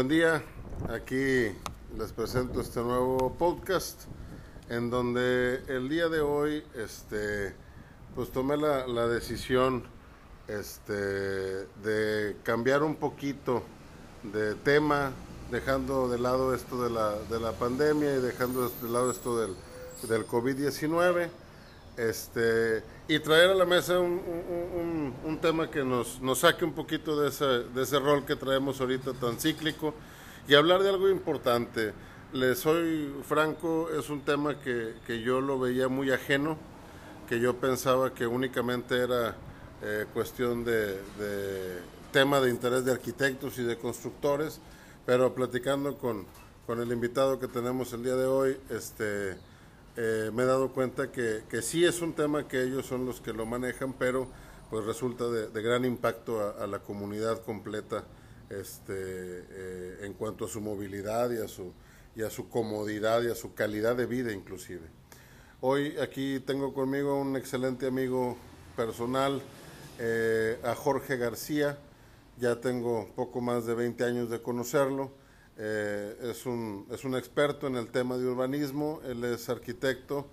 Buen día, aquí les presento este nuevo podcast en donde el día de hoy este, pues tomé la, la decisión este, de cambiar un poquito de tema, dejando de lado esto de la, de la pandemia y dejando de lado esto del, del COVID-19 este, y traer a la mesa un, un, un, tema que nos, nos, saque un poquito de ese, de ese rol que traemos ahorita tan cíclico y hablar de algo importante. Le soy franco, es un tema que, que yo lo veía muy ajeno, que yo pensaba que únicamente era eh, cuestión de, de, tema de interés de arquitectos y de constructores, pero platicando con, con el invitado que tenemos el día de hoy, este, eh, me he dado cuenta que, que, sí es un tema que ellos son los que lo manejan, pero pues resulta de, gran impacto a, a, la comunidad completa este, eh, en cuanto a su movilidad y a su, y a su comodidad y a su calidad de vida inclusive. Hoy aquí tengo conmigo un excelente amigo personal, eh, a Jorge García, ya tengo poco más de 20 años de conocerlo, eh, es, un, es un experto en el tema de urbanismo, él es arquitecto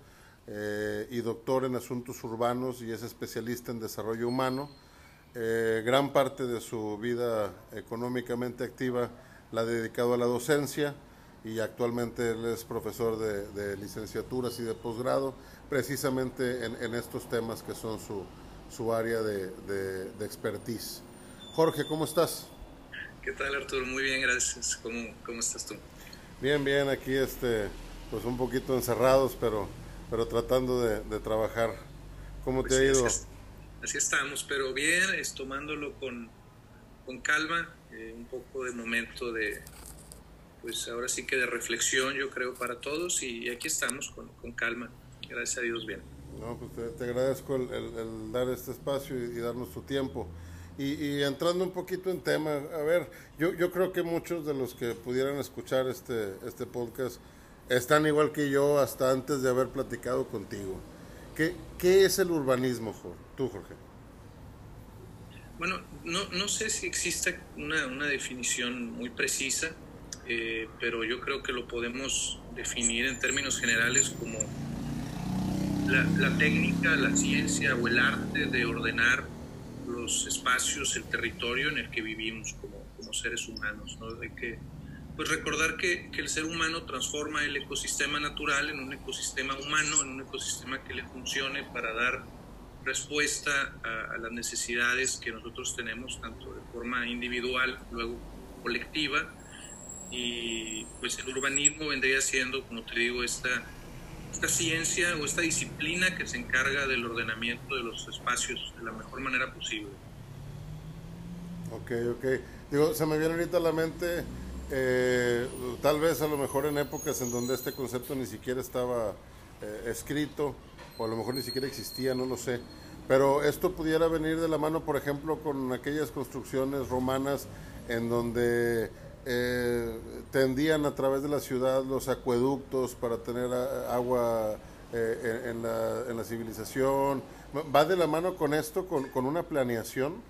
eh, y doctor en asuntos urbanos y es especialista en desarrollo humano. Eh, gran parte de su vida económicamente activa la ha dedicado a la docencia y actualmente él es profesor de, licenciaturas y de posgrado, precisamente en, en, estos temas que son su, su área de, de, de expertise. Jorge, ¿cómo estás? ¿Qué tal Arturo? Muy bien, gracias. ¿Cómo, cómo estás tú? Bien, bien, aquí este, pues un poquito encerrados, pero, pero tratando de, de trabajar. ¿Cómo pues te ha ido? Así, así, estamos, pero bien, es tomándolo con, con calma, eh, un poco de momento de, pues ahora sí que de reflexión, yo creo, para todos, y aquí estamos con, con calma. Gracias a Dios, bien. No, pues te, te agradezco el, el, el, dar este espacio y, y darnos tu tiempo. Y, entrando un poquito en tema, a ver, yo, yo creo que muchos de los que pudieran escuchar este, este podcast están igual que yo hasta antes de haber platicado contigo. ¿Qué, qué es el urbanismo, Jorge? tú, Jorge? Bueno, no, no sé si existe una, una definición muy precisa, eh, pero yo creo que lo podemos definir en términos generales como la técnica, la ciencia o el arte de ordenar los espacios, el territorio en el que vivimos como, como seres humanos, ¿no? De que, pues recordar que, que, el ser humano transforma el ecosistema natural en un ecosistema humano, en un ecosistema que le funcione para dar respuesta a, a las necesidades que nosotros tenemos, tanto de forma individual, luego colectiva, y pues el urbanismo vendría siendo, como te digo, esta esta ciencia o esta disciplina que se encarga del ordenamiento de los espacios de la mejor manera posible. Ok, ok. Digo, se me viene ahorita a la mente, eh, tal vez a lo mejor en épocas en donde este concepto ni siquiera estaba eh, escrito, o a lo mejor ni siquiera existía, no lo sé. Pero esto pudiera venir de la mano, por ejemplo, con aquellas construcciones romanas en donde eh, tendían a través de la ciudad los acueductos para tener agua eh, en, la, civilización. ¿Va de la mano con esto, con, una planeación?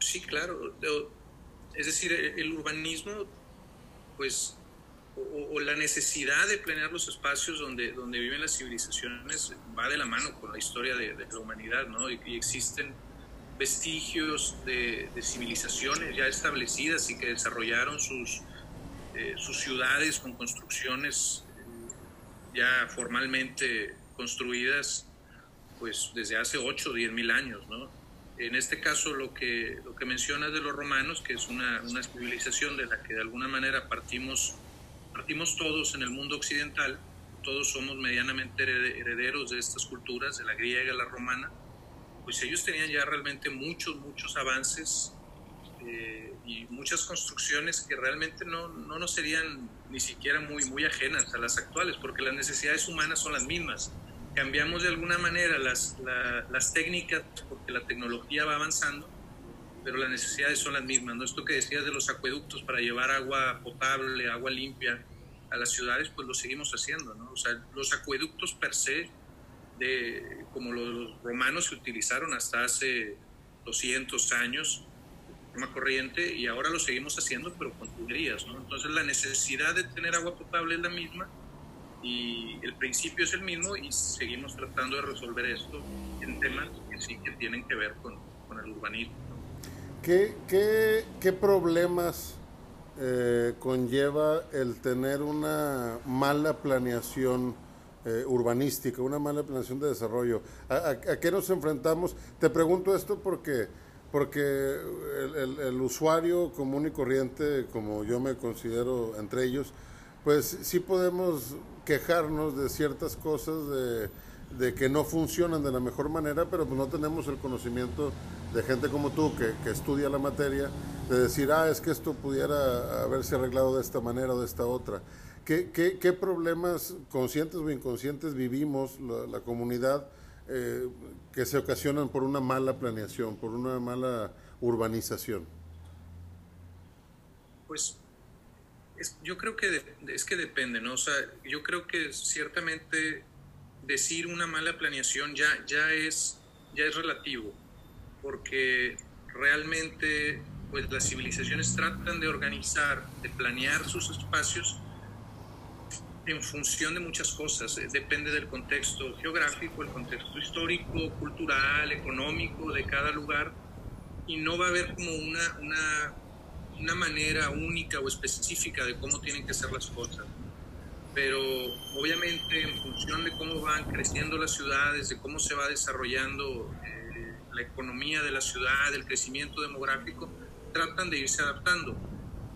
Sí, claro. Es decir, el urbanismo, pues, o, la necesidad de planear los espacios donde, donde viven las civilizaciones va de la mano con la historia de, la humanidad, ¿no? Y existen vestigios de, civilizaciones ya establecidas y que desarrollaron sus, eh, sus ciudades con construcciones ya formalmente construidas pues desde hace 8 o 10 mil años. ¿no? En este caso lo que, lo que mencionas de los romanos, que es una, una civilización de la que de alguna manera partimos, partimos todos en el mundo occidental, todos somos medianamente herederos de estas culturas, de la griega la romana, pues ellos tenían ya realmente muchos, muchos avances eh, y muchas construcciones que realmente no, no nos serían ni siquiera muy, muy ajenas a las actuales, porque las necesidades humanas son las mismas. Cambiamos de alguna manera las, la, las técnicas porque la tecnología va avanzando, pero las necesidades son las mismas. ¿no? Esto que decías de los acueductos para llevar agua potable, agua limpia a las ciudades, pues lo seguimos haciendo. ¿no? O sea, los acueductos per se de como los romanos se utilizaron hasta hace 200 años, forma corriente y ahora lo seguimos haciendo, pero con tuberías, ¿no? Entonces la necesidad de tener agua potable es la misma y el principio es el mismo y seguimos tratando de resolver esto en temas que sí que tienen que ver con, con el urbanismo. ¿Qué, qué, qué problemas eh, conlleva el tener una mala planeación eh, urbanística, una mala planeación de desarrollo? ¿A, qué nos enfrentamos? Te pregunto esto porque, porque el, usuario común y corriente, como yo me considero entre ellos, pues sí podemos quejarnos de ciertas cosas, de, de, que no funcionan de la mejor manera, pero pues no tenemos el conocimiento de gente como tú que, que, estudia la materia, de decir, ah, es que esto pudiera haberse arreglado de esta manera o de esta otra. ¿Qué, qué, qué problemas conscientes o inconscientes vivimos la, la comunidad eh, que se ocasionan por una mala planeación, por una mala urbanización? Pues es, yo creo que de, es que depende, ¿no? O sea, yo creo que ciertamente decir una mala planeación ya, ya, es, ya es relativo, porque realmente pues las civilizaciones tratan de organizar, de planear sus espacios en función de muchas cosas. Depende del contexto geográfico, el contexto histórico, cultural, económico de cada lugar, y no va a haber como una, una una manera única o específica de cómo tienen que ser las cosas. Pero obviamente en función de cómo van creciendo las ciudades, de cómo se va desarrollando eh, la economía de la ciudad, el crecimiento demográfico, tratan de irse adaptando.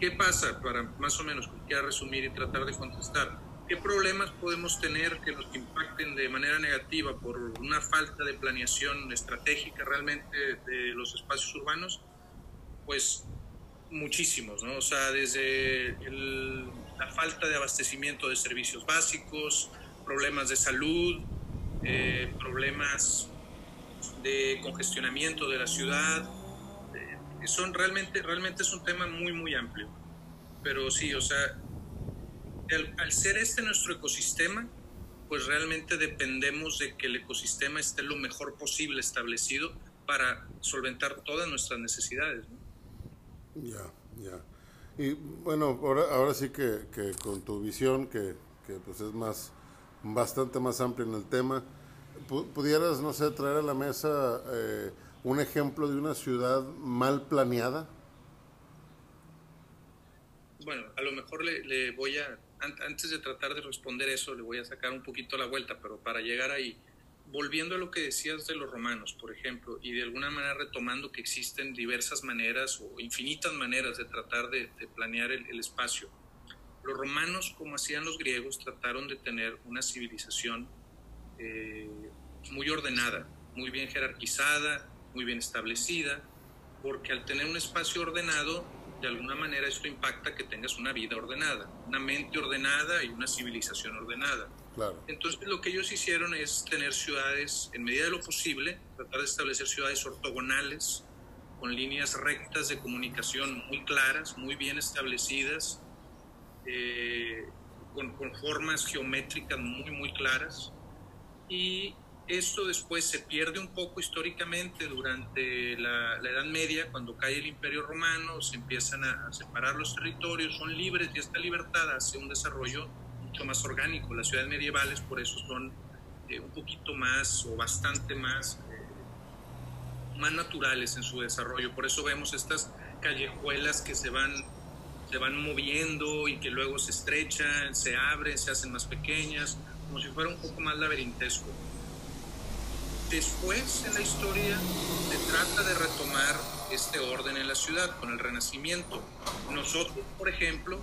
¿Qué pasa? Para más o menos, quiera resumir y tratar de contestar. ¿Qué problemas podemos tener que nos impacten de manera negativa por una falta de planeación estratégica realmente de los espacios urbanos? Pues muchísimos, ¿no? O sea, desde el, la falta de abastecimiento de servicios básicos, problemas de salud, eh, problemas de congestionamiento de la ciudad. Eh, son realmente, realmente es un tema muy, muy amplio. Pero sí, o sea, al, al ser este nuestro ecosistema, pues realmente dependemos de que el ecosistema esté lo mejor posible establecido para solventar todas nuestras necesidades. ¿no? Ya, ya. Y bueno, ahora, ahora sí que, que con tu visión, que, que, pues es más, bastante más amplia en el tema, ¿pudieras, no sé, traer a la mesa eh, un ejemplo de una ciudad mal planeada? Bueno, a lo mejor le, le voy a, antes de tratar de responder eso, le voy a sacar un poquito la vuelta, pero para llegar ahí, volviendo a lo que decías de los romanos, por ejemplo, y de alguna manera retomando que existen diversas maneras o infinitas maneras de tratar de, planear el, el, espacio. Los romanos, como hacían los griegos, trataron de tener una civilización eh, muy ordenada, muy bien jerarquizada, muy bien establecida, porque al tener un espacio ordenado, de alguna manera esto impacta que tengas una vida ordenada, una mente ordenada y una civilización ordenada. Claro. Entonces lo que ellos hicieron es tener ciudades, en medida de lo posible, tratar de establecer ciudades ortogonales, con líneas rectas de comunicación muy claras, muy bien establecidas, eh, con, con, formas geométricas muy, muy claras. Y esto después se pierde un poco históricamente durante la, Edad Media, cuando cae el Imperio Romano, se empiezan a, a separar los territorios, son libres y esta libertad hace un desarrollo mucho más orgánico. Las ciudades medievales por eso son eh, un poquito más o bastante más, eh, más naturales en su desarrollo. Por eso vemos estas callejuelas que se van, se van moviendo y que luego se estrechan, se abren, se hacen más pequeñas, como si fuera un poco más laberintesco. Después en la historia se trata de retomar este orden en la ciudad con el Renacimiento. Nosotros, por ejemplo,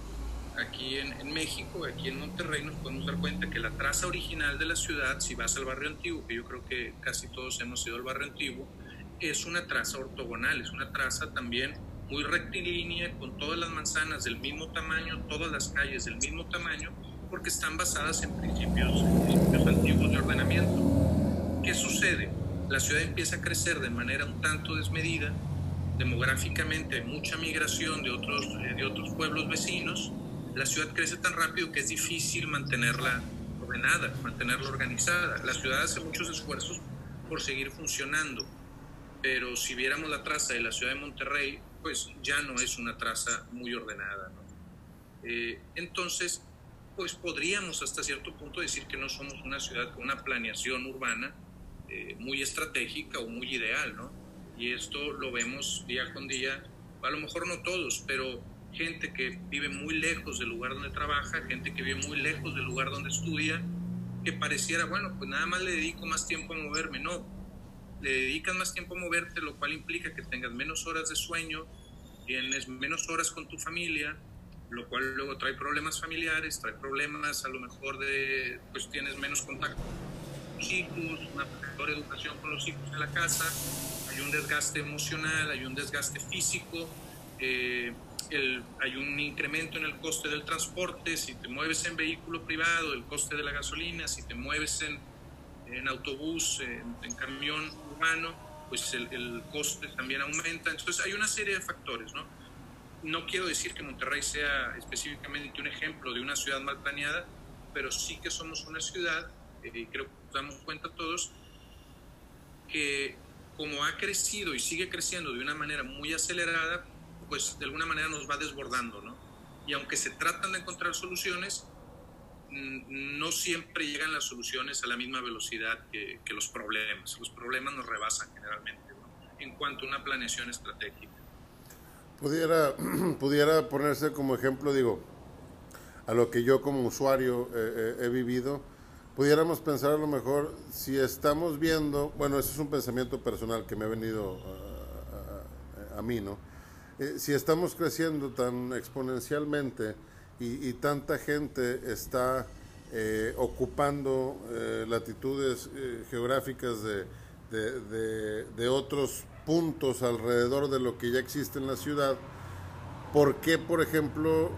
aquí en, en, México, aquí en Monterrey, nos podemos dar cuenta que la traza original de la ciudad, si vas al barrio antiguo, que yo creo que casi todos hemos ido al barrio antiguo, es una traza ortogonal, es una traza también muy rectilínea, con todas las manzanas del mismo tamaño, todas las calles del mismo tamaño, porque están basadas en principios, en principios antiguos de ordenamiento. ¿Qué sucede? La ciudad empieza a crecer de manera un tanto desmedida, demográficamente hay mucha migración de otros, de otros pueblos vecinos, la ciudad crece tan rápido que es difícil mantenerla ordenada, mantenerla organizada. La ciudad hace muchos esfuerzos por seguir funcionando, pero si viéramos la traza de la ciudad de Monterrey, pues ya no es una traza muy ordenada. Eh, entonces, pues podríamos hasta cierto punto decir que no somos una ciudad con una planeación urbana eh, muy estratégica o muy ideal, ¿no? Y esto lo vemos día con día, a lo mejor no todos, pero gente que vive muy lejos del lugar donde trabaja, gente que vive muy lejos del lugar donde estudia, que pareciera, bueno, pues nada más le dedico más tiempo a moverme, no, le dedicas más tiempo a moverte, lo cual implica que tengas menos horas de sueño, tienes menos horas con tu familia, lo cual luego trae problemas familiares, trae problemas a lo mejor de, pues tienes menos contacto tus hijos, una mejor educación con los hijos en la casa, hay un desgaste emocional, hay un desgaste físico, eh, el, hay un incremento en el coste del transporte, si te mueves en vehículo privado, el coste de la gasolina, si te mueves en, en autobús, en, en, camión urbano, pues el, el coste también aumenta. Entonces hay una serie de factores, ¿no? no quiero decir que Monterrey sea específicamente un ejemplo de una ciudad mal planeada, pero sí que somos una ciudad, eh, creo que nos damos cuenta todos, que como ha crecido y sigue creciendo de una manera muy acelerada, pues de alguna manera nos va desbordando, ¿no? Y aunque se tratan de encontrar soluciones, no siempre llegan las soluciones a la misma velocidad que, que los problemas. Los problemas nos rebasan generalmente, ¿no? En cuanto a una planeación estratégica. Pudiera, pudiera ponerse como ejemplo, digo, a lo que yo como usuario eh, eh, he vivido, pudiéramos pensar a lo mejor si estamos viendo, bueno, eso es un pensamiento personal que me ha venido a, a, a mí, ¿no? Eh, si estamos creciendo tan exponencialmente y, y tanta gente está eh, ocupando eh, latitudes geográficas de, de, de, de otros puntos alrededor de lo que ya existe en la ciudad, ¿por qué, por ejemplo,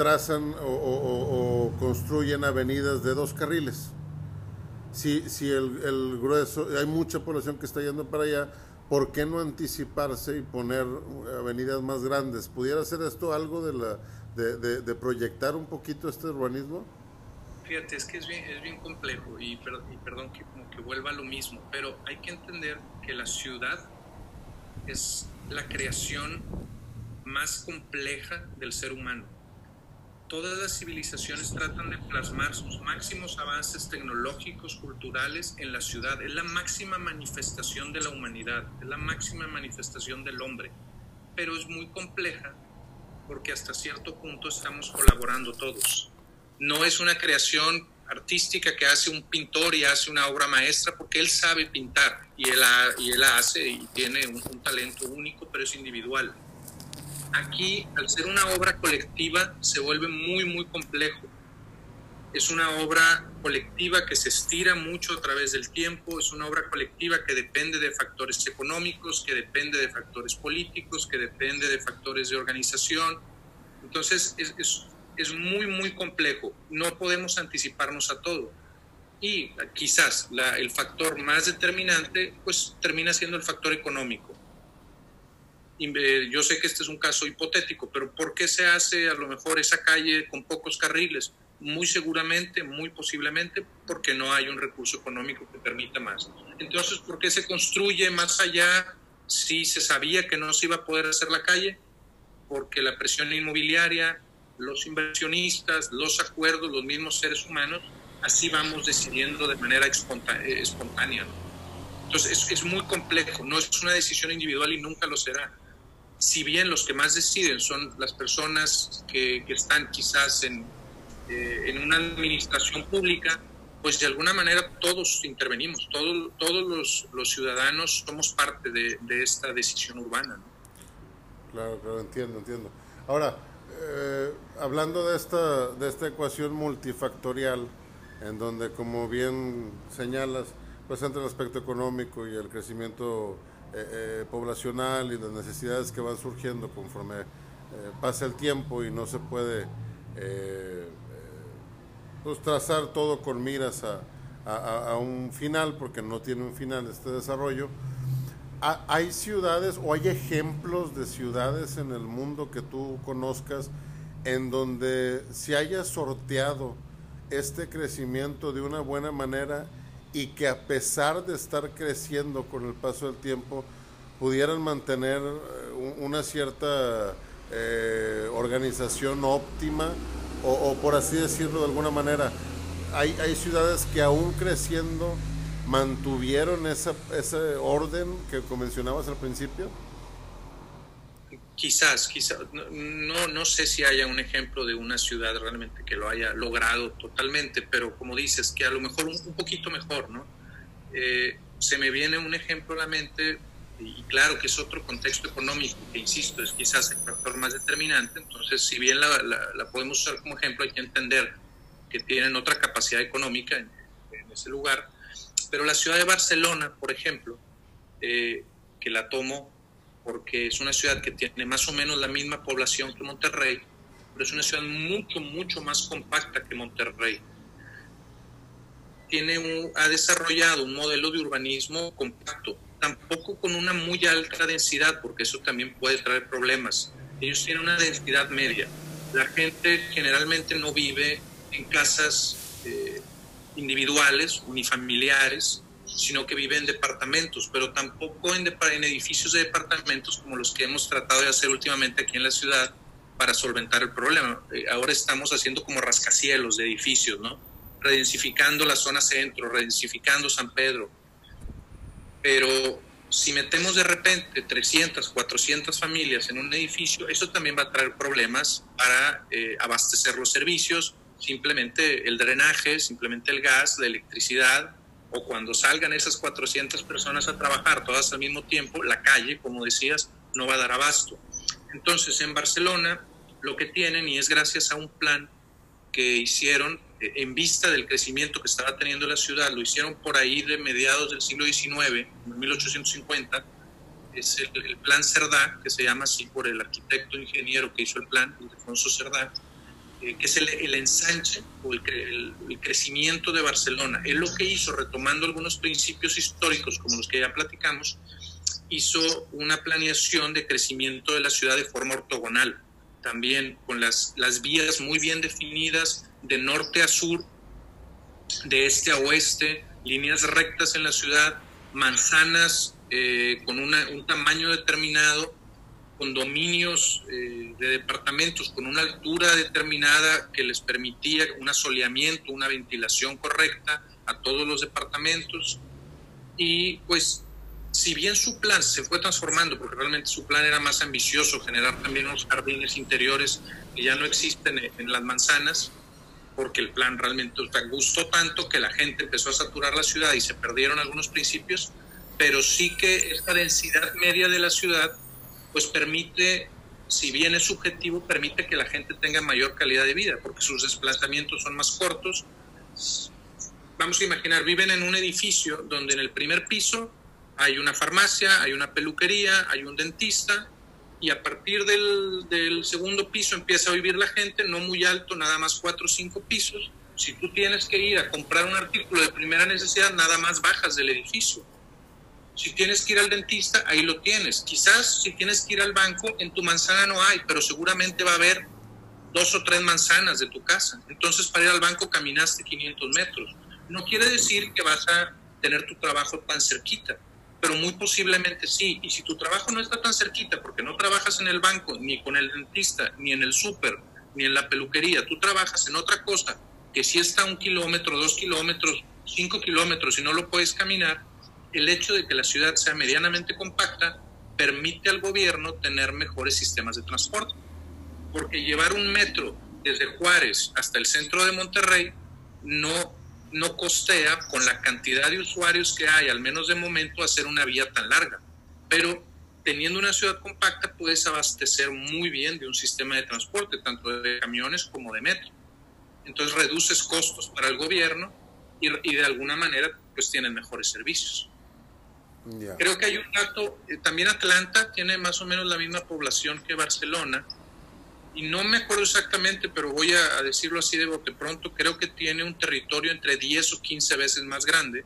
trazan o, o, o construyen avenidas de dos carriles? Si, si el, el, grueso, hay mucha población que está yendo para allá, ¿por qué no anticiparse y poner avenidas más grandes? ¿Pudiera ser esto algo de, la, de, de, de proyectar un poquito este urbanismo? Fíjate, es que es bien, es bien complejo y, per, y perdón que, como que vuelva a lo mismo, pero hay que entender que la ciudad es la creación más compleja del ser humano. Todas las civilizaciones tratan de plasmar sus máximos avances tecnológicos, culturales en la ciudad. Es la máxima manifestación de la humanidad, es la máxima manifestación del hombre. Pero es muy compleja porque hasta cierto punto estamos colaborando todos. No es una creación artística que hace un pintor y hace una obra maestra porque él sabe pintar y él, y él hace y tiene un, un, talento único, pero es individual. Aquí, al ser una obra colectiva, se vuelve muy, muy complejo. Es una obra colectiva que se estira mucho a través del tiempo, es una obra colectiva que depende de factores económicos, que depende de factores políticos, que depende de factores de organización. Entonces, es, es es muy, muy complejo. No podemos anticiparnos a todo. Y quizás la, el factor más determinante, pues termina siendo el factor económico. Yo sé que este es un caso hipotético, pero ¿por qué se hace a lo mejor esa calle con pocos carriles? Muy seguramente, muy posiblemente, porque no hay un recurso económico que permita más. Entonces, ¿por qué se construye más allá si se sabía que no se iba a poder hacer la calle? Porque la presión inmobiliaria, los inversionistas, los acuerdos, los mismos seres humanos, así vamos decidiendo de manera espontánea. ¿no? Entonces es, es, muy complejo, no es una decisión individual y nunca lo será. Si bien los que más deciden son las personas que, están quizás en, eh, en una administración pública, pues de alguna manera todos intervenimos, todos, todos los, los ciudadanos somos parte de, de esta decisión urbana. ¿no? Claro, claro, entiendo, entiendo. Ahora, eh, hablando de esta, de esta ecuación multifactorial, en donde, como bien señalas, pues entre el aspecto económico y el crecimiento eh, eh, poblacional y las necesidades que van surgiendo conforme eh, pasa el tiempo y no se puede pues trazar todo con miras a, a, a, un final, porque no tiene un final este desarrollo. ¿Hay ciudades o hay ejemplos de ciudades en el mundo que tú conozcas en donde se haya sorteado este crecimiento de una buena manera y que a pesar de estar creciendo con el paso del tiempo pudieran mantener una cierta eh, organización óptima o, por así decirlo de alguna manera. Hay, hay ciudades que aún creciendo mantuvieron esa, ese orden que mencionabas al principio. Quizás, quizás, no, no sé si haya un ejemplo de una ciudad realmente que lo haya logrado totalmente, pero como dices, que a lo mejor un, poquito mejor, ¿no? Eh, se me viene un ejemplo a la mente, y claro que es otro contexto económico, que insisto, es quizás el factor más determinante, entonces si bien la, la, podemos usar como ejemplo, hay que entender que tienen otra capacidad económica en, ese lugar, pero la ciudad de Barcelona, por ejemplo, eh, que la tomo porque es una ciudad que tiene más o menos la misma población que Monterrey, pero es una ciudad mucho, mucho más compacta que Monterrey. Tiene un, ha desarrollado un modelo de urbanismo compacto, tampoco con una muy alta densidad, porque eso también puede traer problemas. Ellos tienen una densidad media. La gente generalmente no vive en casas eh, individuales, unifamiliares, sino que vive en departamentos, pero tampoco en, edificios de departamentos como los que hemos tratado de hacer últimamente aquí en la ciudad para solventar el problema. Eh, ahora estamos haciendo como rascacielos de edificios, ¿no? Redensificando la zona centro, redensificando San Pedro. Pero si metemos de repente 300, 400 familias en un edificio, eso también va a traer problemas para eh, abastecer los servicios, simplemente el drenaje, simplemente el gas, la electricidad, o cuando salgan esas 400 personas a trabajar todas al mismo tiempo, la calle, como decías, no va a dar abasto. Entonces, en Barcelona lo que tienen, y es gracias a un plan que hicieron eh, en vista del crecimiento que estaba teniendo la ciudad, lo hicieron por ahí de mediados del siglo XIX, 1850, es el, plan Cerdá, que se llama así por el arquitecto ingeniero que hizo el plan, Alfonso Cerdá, eh, que es el, ensanche o el, crecimiento de Barcelona. Él lo que hizo, retomando algunos principios históricos como los que ya platicamos, hizo una planeación de crecimiento de la ciudad de forma ortogonal, también con las, las vías muy bien definidas de norte a sur, de este a oeste, líneas rectas en la ciudad, manzanas eh, con un tamaño determinado condominios eh, de departamentos con una altura determinada que les permitía un asoleamiento, una ventilación correcta a todos los departamentos. Y pues, si bien su plan se fue transformando, porque realmente su plan era más ambicioso, generar también unos jardines interiores que ya no existen en las manzanas, porque el plan realmente gustó tanto que la gente empezó a saturar la ciudad y se perdieron algunos principios, pero sí que esta densidad media de la ciudad pues permite, si bien es subjetivo, permite que la gente tenga mayor calidad de vida, porque sus desplazamientos son más cortos. Vamos a imaginar, viven en un edificio donde en el primer piso hay una farmacia, hay una peluquería, hay un dentista, y a partir del, del, segundo piso empieza a vivir la gente, no muy alto, nada más cuatro o cinco pisos. Si tú tienes que ir a comprar un artículo de primera necesidad, nada más bajas del edificio. Si tienes que ir al dentista, ahí lo tienes. Quizás si tienes que ir al banco, en tu manzana no hay, pero seguramente va a haber dos o tres manzanas de tu casa. Entonces para ir al banco caminaste 500 metros. No quiere decir que vas a tener tu trabajo tan cerquita, pero muy posiblemente sí. Y si tu trabajo no está tan cerquita porque no trabajas en el banco, ni con el dentista, ni en el súper, ni en la peluquería, tú trabajas en otra cosa que si está un kilómetro, dos kilómetros, cinco kilómetros y no lo puedes caminar, el hecho de que la ciudad sea medianamente compacta permite al gobierno tener mejores sistemas de transporte. Porque llevar un metro desde Juárez hasta el centro de Monterrey no, no costea con la cantidad de usuarios que hay, al menos de momento, hacer una vía tan larga. Pero teniendo una ciudad compacta puedes abastecer muy bien de un sistema de transporte, tanto de camiones como de metro. Entonces reduces costos para el gobierno y, y de alguna manera pues tienen mejores servicios. Creo que hay un dato, eh, también Atlanta tiene más o menos la misma población que Barcelona, y no me acuerdo exactamente, pero voy a, decirlo así de bote pronto, creo que tiene un territorio entre 10 o 15 veces más grande,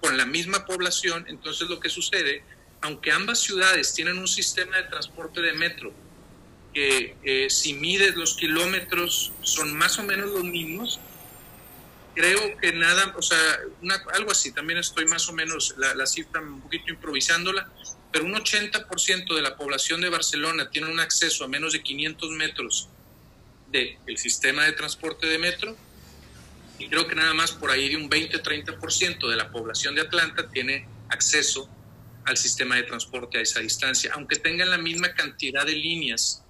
con la misma población, entonces lo que sucede, aunque ambas ciudades tienen un sistema de transporte de metro, que eh, si mides los kilómetros son más o menos los mismos, creo que nada, o sea, algo así, también estoy más o menos la, cifra un poquito improvisándola, pero un 80% de la población de Barcelona tiene un acceso a menos de 500 metros del sistema de transporte de metro, y creo que nada más por ahí de un 20-30% de la población de Atlanta tiene acceso al sistema de transporte a esa distancia, aunque tengan la misma cantidad de líneas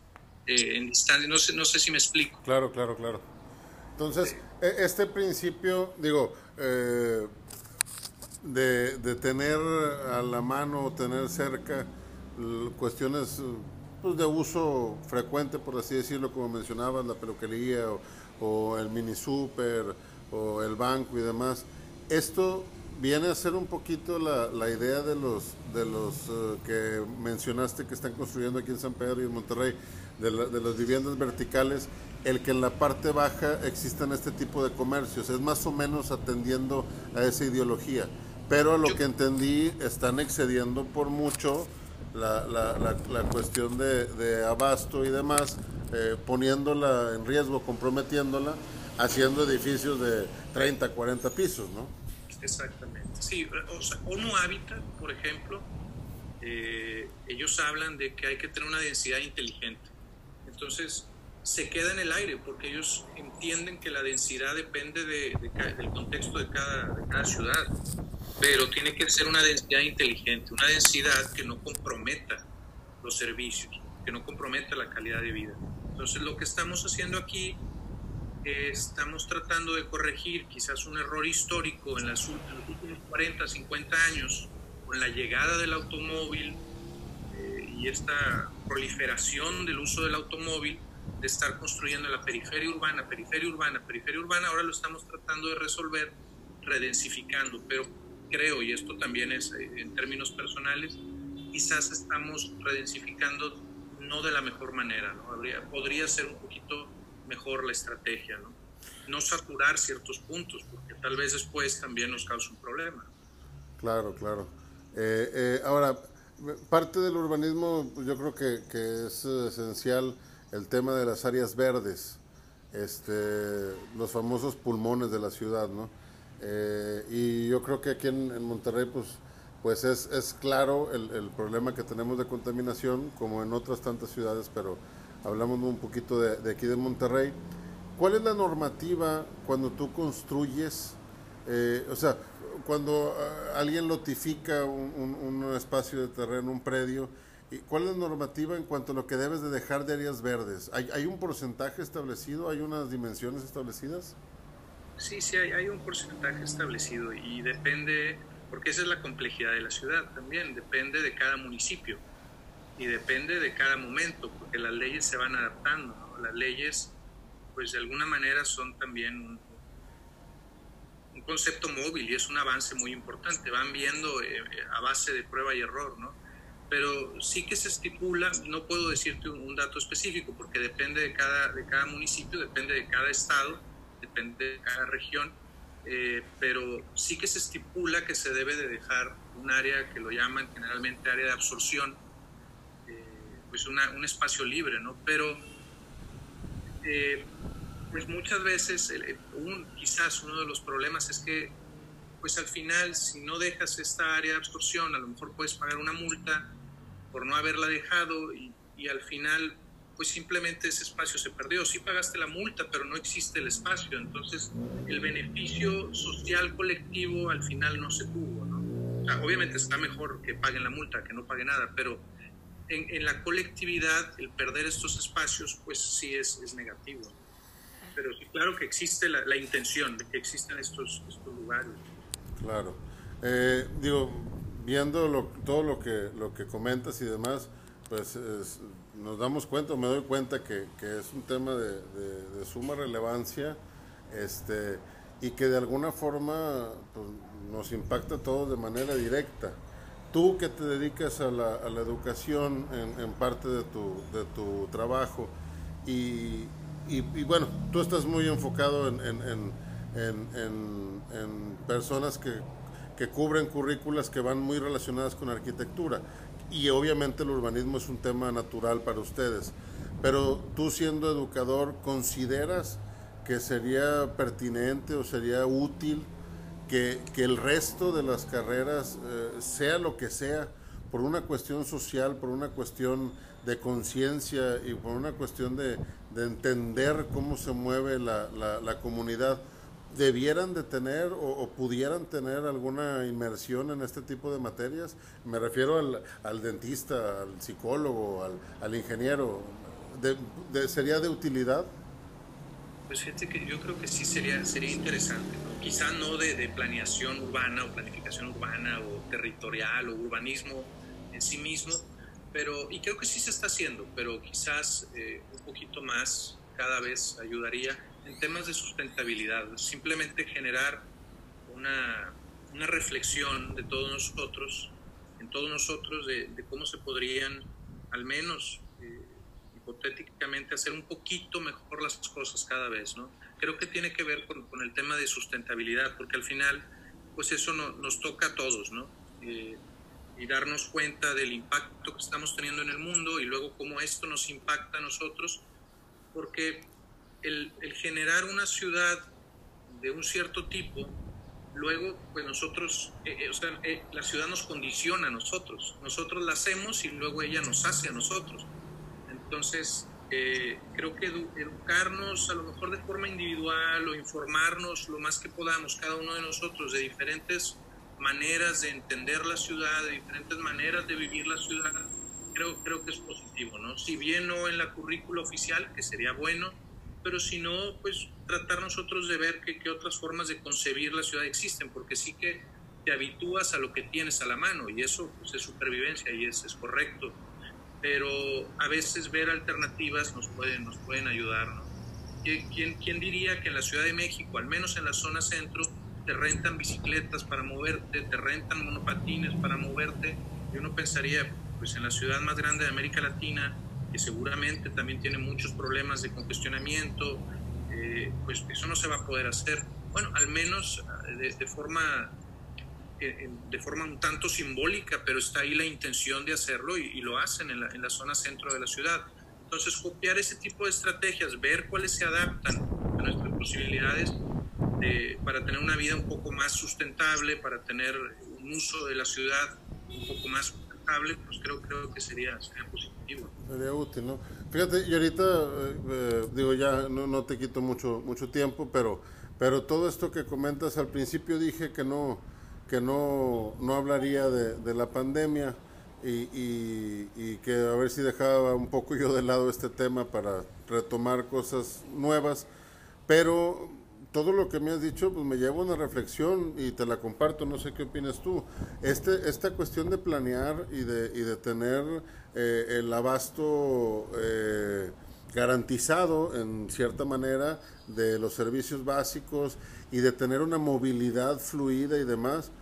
eh, en distancia. No sé, no sé si me explico. Claro, claro, claro. Entonces, este principio, digo, eh, de, de, tener a la mano, tener cerca cuestiones pues, de uso frecuente, por así decirlo, como mencionabas, la peluquería o, o el mini super o el banco y demás. Esto viene a ser un poquito la, la idea de los, de los eh, que mencionaste que están construyendo aquí en San Pedro y en Monterrey, de, de las viviendas verticales, el que en la parte baja existan este tipo de comercios. Es más o menos atendiendo a esa ideología. Pero a lo que entendí, están excediendo por mucho la, la, la, cuestión de, de, abasto y demás, eh, poniéndola en riesgo, comprometiéndola haciendo edificios de 30, 40 pisos, ¿no? Exactamente. Sí, o sea, ONU Habitat, por ejemplo, eh, ellos hablan de que hay que tener una densidad inteligente. Entonces, se queda en el aire porque ellos entienden que la densidad depende de, del contexto de cada, de cada ciudad, pero tiene que ser una densidad inteligente, una densidad que no comprometa los servicios, que no comprometa la calidad de vida. Entonces, lo que estamos haciendo aquí estamos tratando de corregir quizás un error histórico en, las, los últimos 40, 50 años con la llegada del automóvil eh, y esta proliferación del uso del automóvil, de estar construyendo la periferia urbana, periferia urbana, periferia urbana, ahora lo estamos tratando de resolver redensificando, pero creo, y esto también es eh, en términos personales, quizás estamos redensificando no de la mejor manera, ¿no? Habría, podría ser un poquito mejor la estrategia, ¿no? No saturar ciertos puntos, porque tal vez después también nos causa un problema. Claro, claro. Eh, eh, ahora, parte del urbanismo, pues, yo creo que, que, es esencial el tema de las áreas verdes, este, los famosos pulmones de la ciudad, ¿no? Eh, y yo creo que aquí en, en Monterrey, pues, pues es, es claro el, el, problema que tenemos de contaminación, como en otras tantas ciudades, pero hablamos un poquito de, aquí de Monterrey. ¿Cuál es la normativa cuando tú construyes, eh, o sea, cuando ah, alguien notifica un, espacio de terreno, un predio, ¿cuál es la normativa en cuanto a lo que debes de dejar de áreas verdes? ¿Hay, hay un porcentaje establecido? ¿Hay unas dimensiones establecidas? Sí, sí, hay, un porcentaje establecido y depende, porque esa es la complejidad de la ciudad también, depende de cada municipio y depende de cada momento, porque las leyes se van adaptando. Las leyes, pues de alguna manera son también un, concepto móvil y es un avance muy importante. Van viendo eh, a base de prueba y error, ¿no? Pero sí que se estipula, no puedo decirte un, dato específico, porque depende de cada, de cada municipio, depende de cada estado, depende de cada región, eh, pero sí que se estipula que se debe de dejar un área que lo llaman generalmente área de absorción, pues un espacio libre, ¿no? Pero eh, pues muchas veces, un, quizás uno de los problemas es que pues al final si no dejas esta área de absorción, a lo mejor puedes pagar una multa por no haberla dejado y, y al final pues simplemente ese espacio se perdió. Sí pagaste la multa, pero no existe el espacio. Entonces, el beneficio social colectivo al final no se tuvo, ¿no? O sea, obviamente está mejor que paguen la multa, que no pague nada, pero en, la colectividad el perder estos espacios pues sí es, es negativo. Pero sí, claro que existe la, la intención de que existan estos, estos lugares. Claro. Eh, digo, viendo lo, todo lo que, lo que comentas y demás, pues nos damos cuenta, me doy cuenta que, que es un tema de, de, suma relevancia este, y que de alguna forma pues, nos impacta a todos de manera directa. Tú que te dedicas a la, a la educación en, parte de tu, de tu trabajo y, y, bueno, tú estás muy enfocado en, en, en personas que, que, cubren currículas que van muy relacionadas con arquitectura. Y obviamente el urbanismo es un tema natural para ustedes, pero tú siendo educador, ¿consideras que sería pertinente o sería útil que, que el resto de las carreras, eh, sea lo que sea, por una cuestión social, por una cuestión de conciencia y por una cuestión de, entender cómo se mueve la, la, comunidad, debieran de tener o, pudieran tener alguna inmersión en este tipo de materias? Me refiero al, al dentista, al psicólogo, al, al ingeniero. De, ¿Sería de utilidad? Pues fíjate que yo creo que sí sería, sería interesante, quizá no de, de, planeación urbana o planificación urbana o territorial o urbanismo en sí mismo, pero, y creo que sí se está haciendo, pero quizás eh, un poquito más cada vez ayudaría en temas de sustentabilidad, simplemente generar una, una reflexión de todos nosotros, en todos nosotros, de, cómo se podrían al menos hipotéticamente hacer un poquito mejor las cosas cada vez, ¿no? Creo que tiene que ver con, el tema de sustentabilidad, porque al final, pues eso no, nos toca a todos, ¿no? Eh, y darnos cuenta del impacto que estamos teniendo en el mundo y luego cómo esto nos impacta a nosotros, porque el, generar una ciudad de un cierto tipo, luego pues nosotros, eh, eh, o sea, la ciudad nos condiciona a nosotros, nosotros la hacemos y luego ella nos hace a nosotros. Entonces, eh, creo que educarnos a lo mejor de forma individual o informarnos lo más que podamos, cada uno de nosotros, de diferentes maneras de entender la ciudad, de diferentes maneras de vivir la ciudad, creo, creo que es positivo, ¿no? Si bien no en la currícula oficial, que sería bueno, pero si no, pues tratar nosotros de ver qué otras formas de concebir la ciudad existen, porque sí que te habitúas a lo que tienes a la mano y eso pues, es supervivencia y es, es correcto pero a veces ver alternativas nos pueden, nos pueden ayudar. ¿no? ¿Quién, ¿Quién diría que en la Ciudad de México, al menos en la zona centro, te rentan bicicletas para moverte, te rentan monopatines para moverte? Y uno pensaría, pues en la ciudad más grande de América Latina, que seguramente también tiene muchos problemas de congestionamiento, eh, pues eso no se va a poder hacer. Bueno, al menos de, de forma de forma un tanto simbólica, pero está ahí la intención de hacerlo y, lo hacen en la, en la, zona centro de la ciudad. Entonces, copiar ese tipo de estrategias, ver cuáles se adaptan a nuestras posibilidades para tener una vida un poco más sustentable, para tener un uso de la ciudad un poco más pues creo que sería, sería positivo. Sería útil, ¿no? Fíjate, y ahorita, eh, eh, digo, ya no, no, te quito mucho, mucho tiempo, pero, pero todo esto que comentas, al principio dije que no que no, no hablaría de, de la pandemia y, y, que a ver si dejaba un poco yo de lado este tema para retomar cosas nuevas, pero todo lo que me has dicho pues me lleva a una reflexión y te la comparto, no sé qué opinas tú. Este, esta cuestión de planear y de, y de tener eh, el abasto eh, garantizado en cierta manera de los servicios básicos y de tener una movilidad fluida y demás,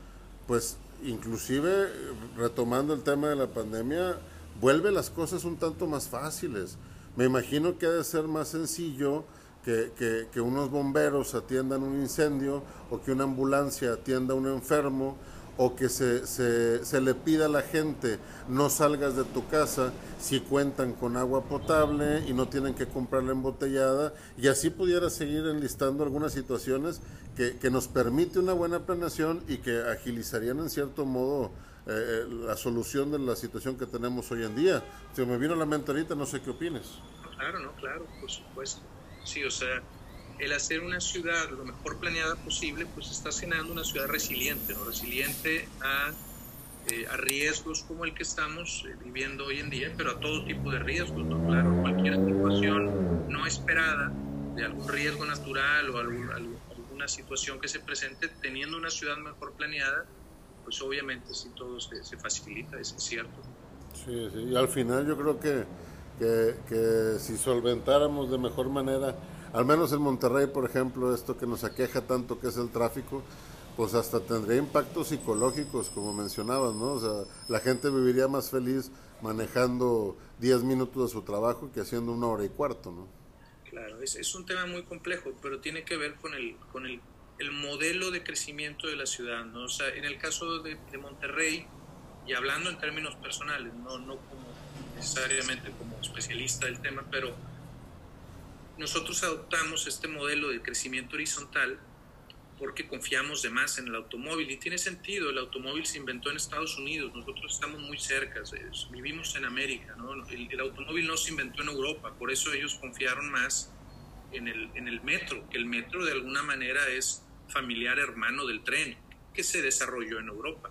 pues inclusive retomando el tema de la pandemia, vuelve las cosas un tanto más fáciles. Me imagino que ha de ser más sencillo que, que, unos bomberos atiendan un incendio o que una ambulancia atienda a un enfermo o que se, se, le pida a la gente no salgas de tu casa si cuentan con agua potable y no tienen que comprarla embotellada y así pudiera seguir enlistando algunas situaciones que, que nos permite una buena planeación y que agilizarían en cierto modo eh, eh, la solución de la situación que tenemos hoy en día. Me vino a la mente ahorita, no sé qué opines. Claro, no, claro, por supuesto. Sí, o sea, el hacer una ciudad lo mejor planeada posible, pues está generando una ciudad resiliente, ¿no? Resiliente a, eh, a riesgos como el que estamos eh, viviendo hoy en día, pero a todo tipo de riesgos, ¿no? Claro, cualquier situación no esperada de algún riesgo natural o alguna situación que se presente, teniendo una ciudad mejor planeada, pues obviamente sí todo se, se facilita, es cierto. Sí, sí, y al final yo creo que, que, si solventáramos de mejor manera al menos en Monterrey, por ejemplo, esto que nos aqueja tanto que es el tráfico, pues hasta tendría impactos psicológicos, como mencionabas, ¿no? O sea, la gente viviría más feliz manejando 10 minutos de su trabajo que haciendo una hora y cuarto, ¿no? Claro, es, es un tema muy complejo, pero tiene que ver con el, con el, el, modelo de crecimiento de la ciudad, ¿no? O sea, en el caso de, de Monterrey, y hablando en términos personales, no, no como necesariamente como especialista del tema, pero nosotros adoptamos este modelo de crecimiento horizontal porque confiamos de más en el automóvil y tiene sentido, el automóvil se inventó en Estados Unidos, nosotros estamos muy cerca, vivimos en América, ¿no? el, automóvil no se inventó en Europa, por eso ellos confiaron más en el, en el metro, que el metro de alguna manera es familiar hermano del tren, que se desarrolló en Europa.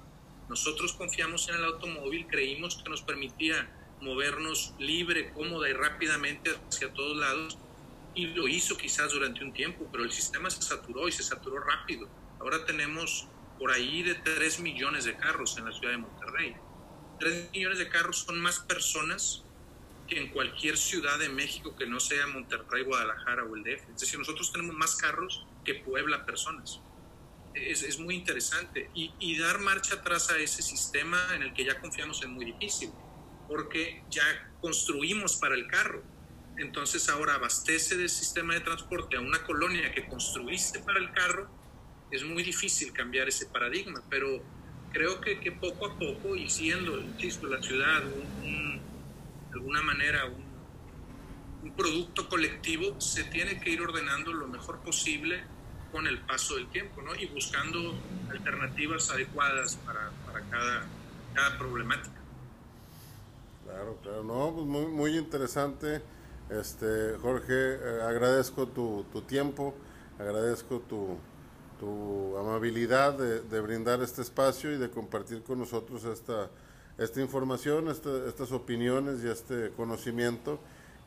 Nosotros confiamos en el automóvil, creímos que nos permitía movernos libre, cómoda y rápidamente hacia todos lados y lo hizo quizás durante un tiempo, pero el sistema se saturó y se saturó rápido. Ahora tenemos por ahí de 3 millones de carros en la ciudad de Monterrey. 3 millones de carros son más personas que en cualquier ciudad de México que no sea Monterrey, Guadalajara o el DF. Es decir, nosotros tenemos más carros que Puebla personas. Es, es muy interesante. Y, y dar marcha atrás a ese sistema en el que ya confiamos es muy difícil, porque ya construimos para el carro entonces ahora abastece del sistema de transporte a una colonia que construiste para el carro, es muy difícil cambiar ese paradigma, pero creo que, que poco a poco, y siendo, insisto, la ciudad de alguna manera un, producto colectivo, se tiene que ir ordenando lo mejor posible con el paso del tiempo, ¿no? Y buscando alternativas adecuadas para, para cada, cada problemática. Claro, claro, no, pues muy, muy interesante. Este, Jorge, eh, agradezco tu, tiempo, agradezco tu, amabilidad de, brindar este espacio y de compartir con nosotros esta, esta información, estas opiniones y este conocimiento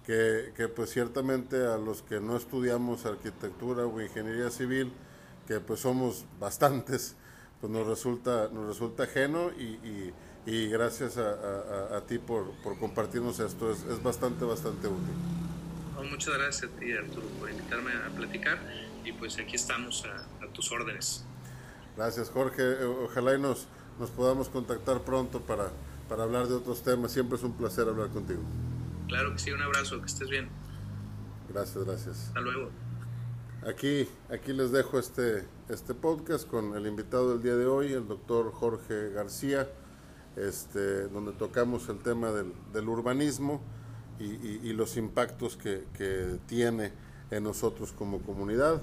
que, pues ciertamente a los que no estudiamos arquitectura o ingeniería civil, que pues somos bastantes, pues nos resulta, nos resulta ajeno y, gracias a, ti por, compartirnos esto, es, es bastante, bastante útil muchas gracias a ti, Arturo, por invitarme a platicar y pues aquí estamos a, tus órdenes. Gracias, Jorge. Ojalá y nos, nos podamos contactar pronto para, para hablar de otros temas. Siempre es un placer hablar contigo. Claro que sí, un abrazo, que estés bien. Gracias, gracias. Hasta luego. Aquí, aquí les dejo este, este podcast con el invitado del día de hoy, el doctor Jorge García, este, donde tocamos el tema del, urbanismo y, los impactos que, tiene en nosotros como comunidad,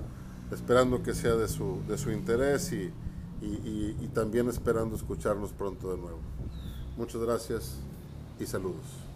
esperando que sea de su, de su interés y, y también esperando escucharnos pronto de nuevo. Muchas gracias y saludos.